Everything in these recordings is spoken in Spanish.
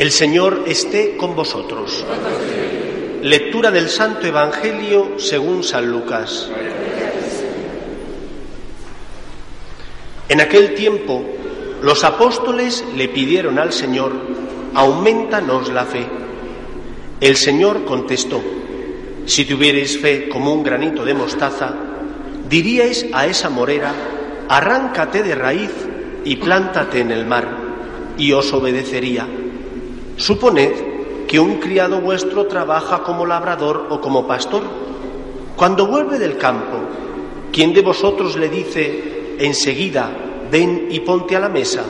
El Señor esté con vosotros. Lectura del Santo Evangelio según San Lucas. En aquel tiempo los apóstoles le pidieron al Señor, aumentanos la fe. El Señor contestó, si tuvierais fe como un granito de mostaza, diríais a esa morera, arráncate de raíz y plántate en el mar, y os obedecería. Suponed que un criado vuestro trabaja como labrador o como pastor. Cuando vuelve del campo, ¿quién de vosotros le dice enseguida, ven y ponte a la mesa?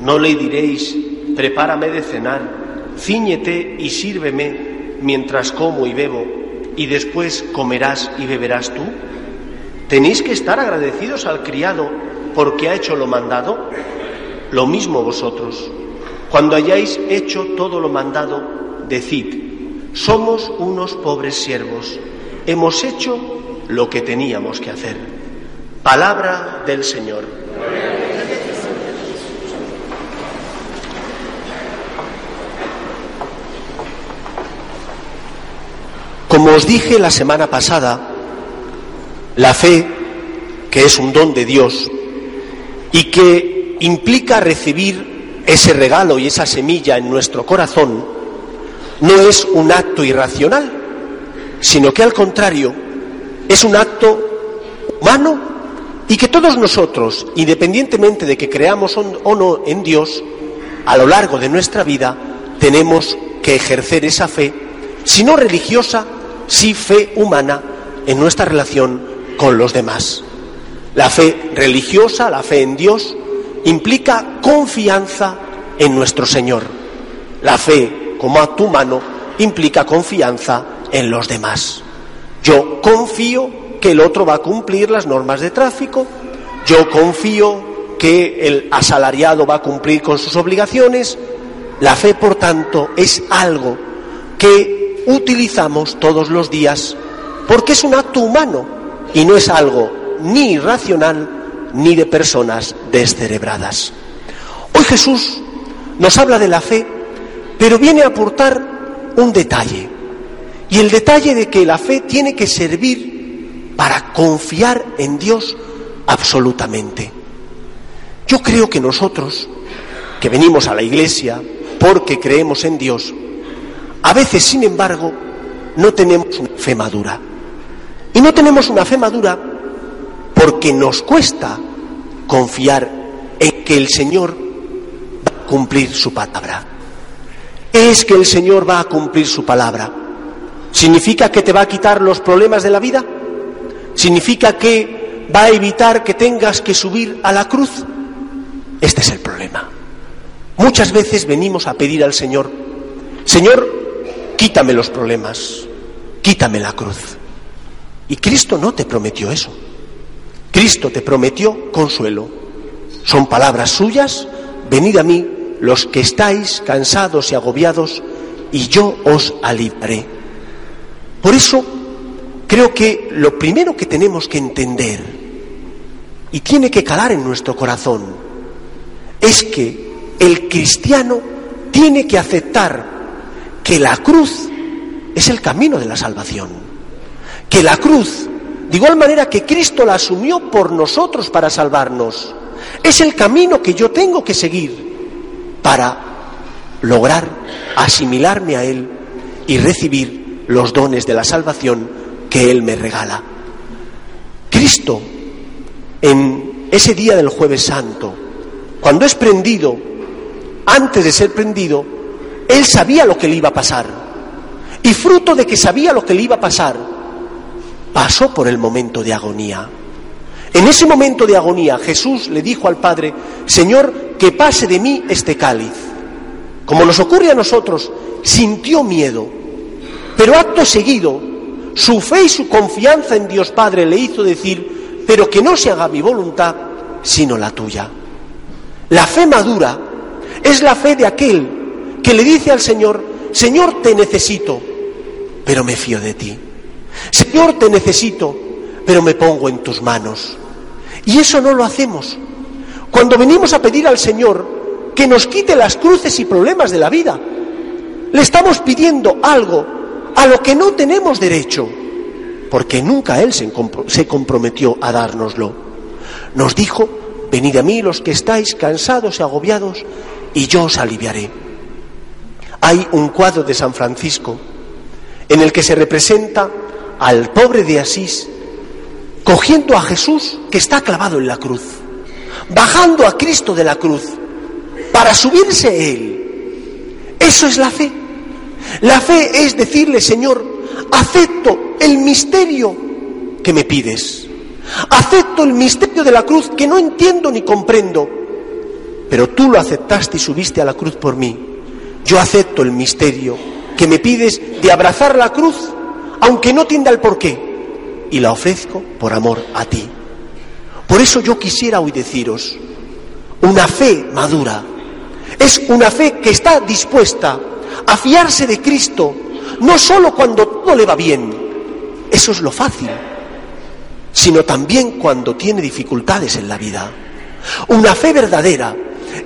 No le diréis, prepárame de cenar, ciñete y sírveme mientras como y bebo, y después comerás y beberás tú. ¿Tenéis que estar agradecidos al criado porque ha hecho lo mandado? Lo mismo vosotros. Cuando hayáis hecho todo lo mandado, decid, somos unos pobres siervos, hemos hecho lo que teníamos que hacer. Palabra del Señor. Como os dije la semana pasada, la fe, que es un don de Dios y que implica recibir ese regalo y esa semilla en nuestro corazón no es un acto irracional, sino que al contrario es un acto humano y que todos nosotros, independientemente de que creamos o no en Dios, a lo largo de nuestra vida tenemos que ejercer esa fe, si no religiosa, sí fe humana en nuestra relación con los demás. La fe religiosa, la fe en Dios, implica confianza en nuestro Señor. La fe, como acto humano, implica confianza en los demás. Yo confío que el otro va a cumplir las normas de tráfico, yo confío que el asalariado va a cumplir con sus obligaciones. La fe, por tanto, es algo que utilizamos todos los días porque es un acto humano y no es algo ni irracional ni de personas descerebradas. Hoy Jesús nos habla de la fe, pero viene a aportar un detalle. Y el detalle de que la fe tiene que servir para confiar en Dios absolutamente. Yo creo que nosotros, que venimos a la iglesia porque creemos en Dios, a veces, sin embargo, no tenemos una fe madura. Y no tenemos una fe madura porque nos cuesta confiar en que el Señor va a cumplir su palabra. ¿Es que el Señor va a cumplir su palabra? ¿Significa que te va a quitar los problemas de la vida? ¿Significa que va a evitar que tengas que subir a la cruz? Este es el problema. Muchas veces venimos a pedir al Señor, Señor, quítame los problemas, quítame la cruz. Y Cristo no te prometió eso. Cristo te prometió consuelo. Son palabras suyas, venid a mí los que estáis cansados y agobiados, y yo os aliviaré. Por eso creo que lo primero que tenemos que entender, y tiene que calar en nuestro corazón, es que el cristiano tiene que aceptar que la cruz es el camino de la salvación, que la cruz de igual manera que Cristo la asumió por nosotros para salvarnos. Es el camino que yo tengo que seguir para lograr asimilarme a Él y recibir los dones de la salvación que Él me regala. Cristo, en ese día del jueves santo, cuando es prendido, antes de ser prendido, Él sabía lo que le iba a pasar. Y fruto de que sabía lo que le iba a pasar, pasó por el momento de agonía. En ese momento de agonía Jesús le dijo al Padre, Señor, que pase de mí este cáliz. Como nos ocurre a nosotros, sintió miedo, pero acto seguido, su fe y su confianza en Dios Padre le hizo decir, pero que no se haga mi voluntad, sino la tuya. La fe madura es la fe de aquel que le dice al Señor, Señor, te necesito, pero me fío de ti. Señor, te necesito, pero me pongo en tus manos. Y eso no lo hacemos. Cuando venimos a pedir al Señor, que nos quite las cruces y problemas de la vida. Le estamos pidiendo algo a lo que no tenemos derecho, porque nunca Él se comprometió a dárnoslo. Nos dijo, venid a mí los que estáis cansados y agobiados, y yo os aliviaré. Hay un cuadro de San Francisco en el que se representa al pobre de Asís cogiendo a Jesús que está clavado en la cruz, bajando a Cristo de la cruz para subirse Él. Eso es la fe. La fe es decirle, Señor, acepto el misterio que me pides. Acepto el misterio de la cruz que no entiendo ni comprendo, pero tú lo aceptaste y subiste a la cruz por mí. Yo acepto el misterio que me pides de abrazar la cruz, aunque no tienda el porqué, y la ofrezco por amor a ti. Por eso yo quisiera hoy deciros, una fe madura es una fe que está dispuesta a fiarse de Cristo, no solo cuando todo le va bien, eso es lo fácil, sino también cuando tiene dificultades en la vida. Una fe verdadera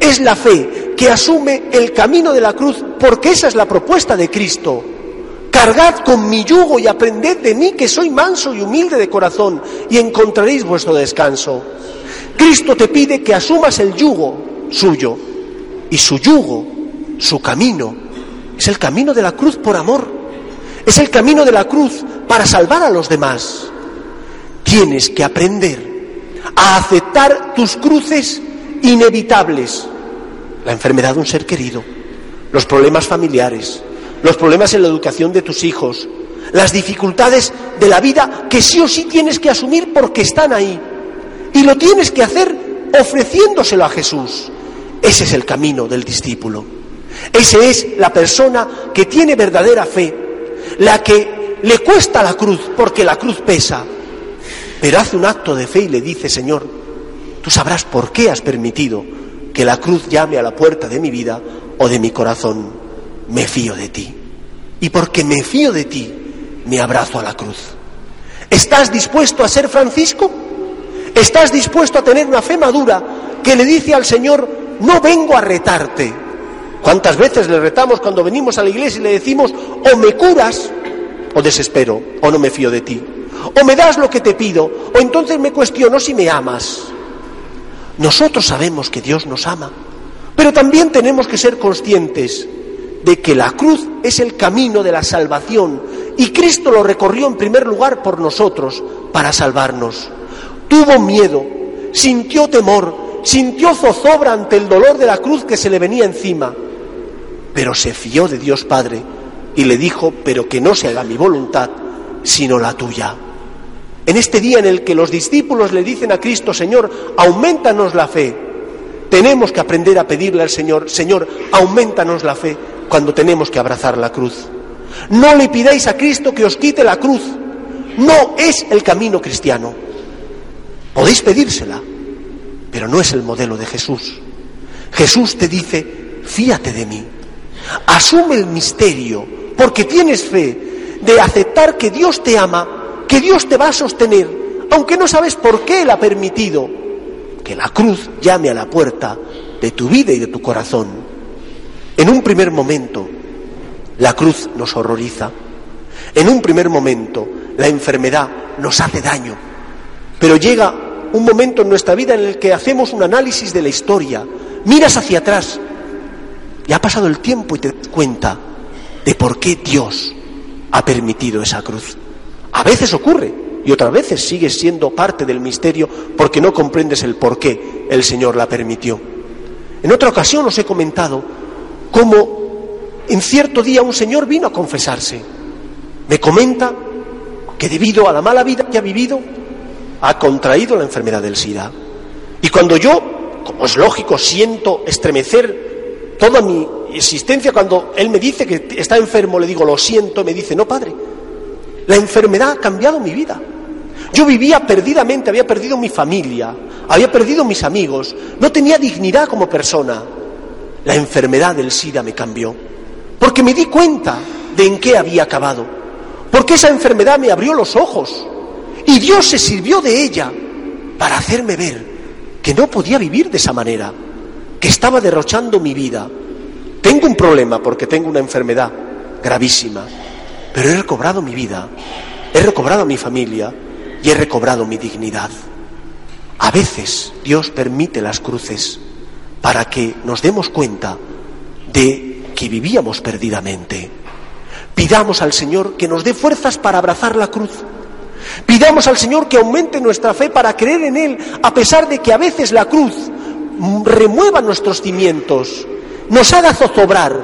es la fe que asume el camino de la cruz porque esa es la propuesta de Cristo. Cargad con mi yugo y aprended de mí que soy manso y humilde de corazón y encontraréis vuestro descanso. Cristo te pide que asumas el yugo suyo y su yugo, su camino, es el camino de la cruz por amor, es el camino de la cruz para salvar a los demás. Tienes que aprender a aceptar tus cruces inevitables, la enfermedad de un ser querido, los problemas familiares, los problemas en la educación de tus hijos, las dificultades de la vida que sí o sí tienes que asumir porque están ahí. Y lo tienes que hacer ofreciéndoselo a Jesús. Ese es el camino del discípulo. Esa es la persona que tiene verdadera fe, la que le cuesta la cruz porque la cruz pesa, pero hace un acto de fe y le dice, Señor, tú sabrás por qué has permitido que la cruz llame a la puerta de mi vida o de mi corazón. Me fío de ti. Y porque me fío de ti, me abrazo a la cruz. ¿Estás dispuesto a ser Francisco? ¿Estás dispuesto a tener una fe madura que le dice al Señor, no vengo a retarte? ¿Cuántas veces le retamos cuando venimos a la iglesia y le decimos, o me curas, o desespero, o no me fío de ti? O me das lo que te pido, o entonces me cuestiono si me amas. Nosotros sabemos que Dios nos ama, pero también tenemos que ser conscientes de que la cruz es el camino de la salvación y Cristo lo recorrió en primer lugar por nosotros para salvarnos. Tuvo miedo, sintió temor, sintió zozobra ante el dolor de la cruz que se le venía encima, pero se fió de Dios Padre y le dijo, pero que no se haga mi voluntad, sino la tuya. En este día en el que los discípulos le dicen a Cristo, Señor, aumentanos la fe, tenemos que aprender a pedirle al Señor, Señor, aumentanos la fe cuando tenemos que abrazar la cruz. No le pidáis a Cristo que os quite la cruz. No es el camino cristiano. Podéis pedírsela, pero no es el modelo de Jesús. Jesús te dice, fíate de mí. Asume el misterio, porque tienes fe de aceptar que Dios te ama que Dios te va a sostener, aunque no sabes por qué Él ha permitido que la cruz llame a la puerta de tu vida y de tu corazón. En un primer momento, la cruz nos horroriza. En un primer momento, la enfermedad nos hace daño. Pero llega un momento en nuestra vida en el que hacemos un análisis de la historia, miras hacia atrás y ha pasado el tiempo y te das cuenta de por qué Dios ha permitido esa cruz. A veces ocurre y otras veces sigues siendo parte del misterio porque no comprendes el por qué el Señor la permitió. En otra ocasión os he comentado cómo en cierto día un señor vino a confesarse. Me comenta que debido a la mala vida que ha vivido, ha contraído la enfermedad del SIDA. Y cuando yo, como es lógico, siento estremecer toda mi existencia, cuando él me dice que está enfermo, le digo, lo siento, me dice, no, padre, la enfermedad ha cambiado mi vida. Yo vivía perdidamente, había perdido mi familia, había perdido mis amigos, no tenía dignidad como persona. La enfermedad del SIDA me cambió, porque me di cuenta de en qué había acabado, porque esa enfermedad me abrió los ojos y Dios se sirvió de ella para hacerme ver que no podía vivir de esa manera, que estaba derrochando mi vida. Tengo un problema porque tengo una enfermedad gravísima, pero he recobrado mi vida, he recobrado mi familia y he recobrado mi dignidad. A veces Dios permite las cruces para que nos demos cuenta de que vivíamos perdidamente. Pidamos al Señor que nos dé fuerzas para abrazar la cruz. Pidamos al Señor que aumente nuestra fe para creer en Él, a pesar de que a veces la cruz remueva nuestros cimientos, nos haga zozobrar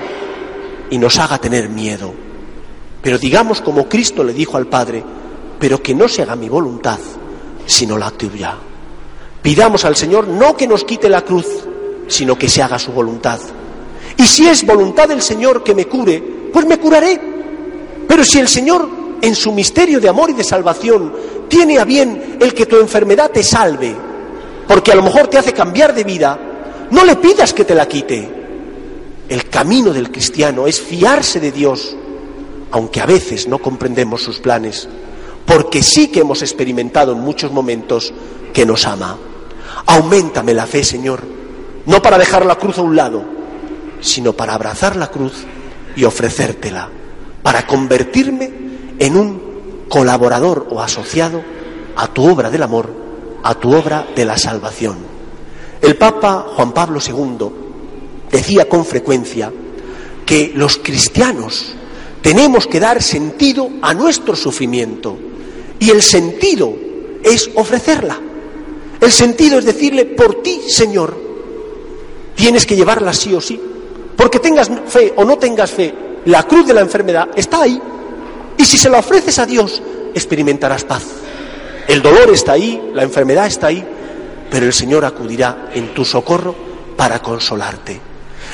y nos haga tener miedo. Pero digamos como Cristo le dijo al Padre, pero que no se haga mi voluntad, sino la tuya. Pidamos al Señor no que nos quite la cruz, sino que se haga su voluntad. Y si es voluntad del Señor que me cure, pues me curaré. Pero si el Señor, en su misterio de amor y de salvación, tiene a bien el que tu enfermedad te salve, porque a lo mejor te hace cambiar de vida, no le pidas que te la quite. El camino del cristiano es fiarse de Dios, aunque a veces no comprendemos sus planes, porque sí que hemos experimentado en muchos momentos que nos ama. Aumentame la fe, Señor, no para dejar la cruz a un lado, sino para abrazar la cruz y ofrecértela, para convertirme en un colaborador o asociado a tu obra del amor, a tu obra de la salvación. El Papa Juan Pablo II decía con frecuencia que los cristianos tenemos que dar sentido a nuestro sufrimiento y el sentido es ofrecerla. El sentido es decirle, por ti, Señor, tienes que llevarla sí o sí. Porque tengas fe o no tengas fe, la cruz de la enfermedad está ahí. Y si se la ofreces a Dios, experimentarás paz. El dolor está ahí, la enfermedad está ahí, pero el Señor acudirá en tu socorro para consolarte.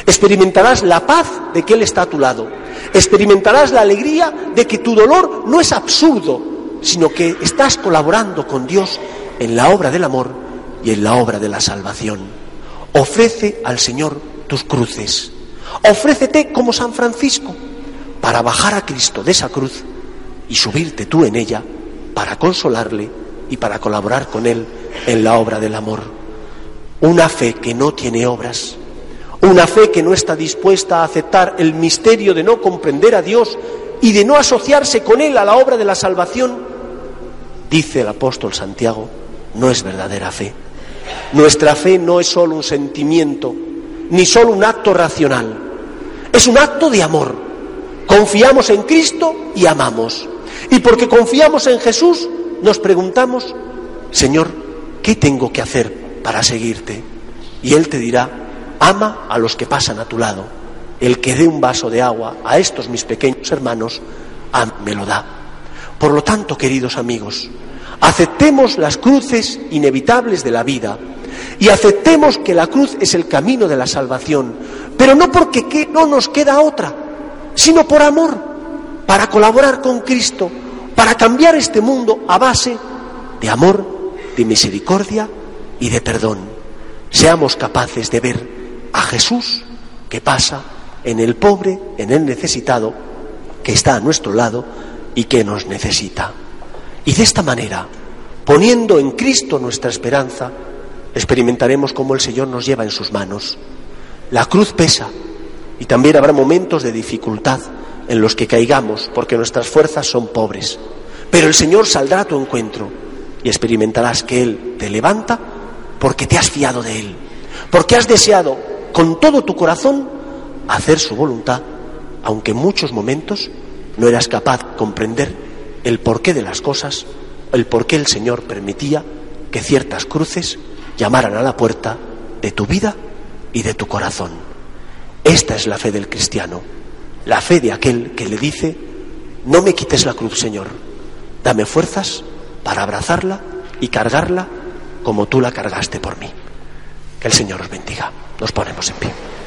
Experimentarás la paz de que Él está a tu lado. Experimentarás la alegría de que tu dolor no es absurdo, sino que estás colaborando con Dios en la obra del amor y en la obra de la salvación. Ofrece al Señor tus cruces. Ofrécete como San Francisco para bajar a Cristo de esa cruz y subirte tú en ella para consolarle y para colaborar con Él en la obra del amor. Una fe que no tiene obras, una fe que no está dispuesta a aceptar el misterio de no comprender a Dios y de no asociarse con Él a la obra de la salvación, dice el apóstol Santiago, no es verdadera fe. Nuestra fe no es solo un sentimiento, ni solo un acto racional, es un acto de amor. Confiamos en Cristo y amamos. Y porque confiamos en Jesús, nos preguntamos, Señor, ¿qué tengo que hacer para seguirte? Y Él te dirá, ama a los que pasan a tu lado. El que dé un vaso de agua a estos mis pequeños hermanos, me lo da. Por lo tanto, queridos amigos, aceptemos las cruces inevitables de la vida y aceptemos que la cruz es el camino de la salvación, pero no porque no nos queda otra, sino por amor, para colaborar con Cristo, para cambiar este mundo a base de amor, de misericordia y de perdón. Seamos capaces de ver a Jesús que pasa en el pobre, en el necesitado, que está a nuestro lado y que nos necesita. Y de esta manera, poniendo en Cristo nuestra esperanza, experimentaremos cómo el Señor nos lleva en sus manos. La cruz pesa y también habrá momentos de dificultad en los que caigamos porque nuestras fuerzas son pobres. Pero el Señor saldrá a tu encuentro y experimentarás que Él te levanta porque te has fiado de Él, porque has deseado con todo tu corazón hacer su voluntad, aunque en muchos momentos no eras capaz de comprender el porqué de las cosas, el por qué el Señor permitía que ciertas cruces llamaran a la puerta de tu vida y de tu corazón. Esta es la fe del cristiano, la fe de aquel que le dice, no me quites la cruz, Señor, dame fuerzas para abrazarla y cargarla como tú la cargaste por mí. Que el Señor os bendiga. Nos ponemos en pie.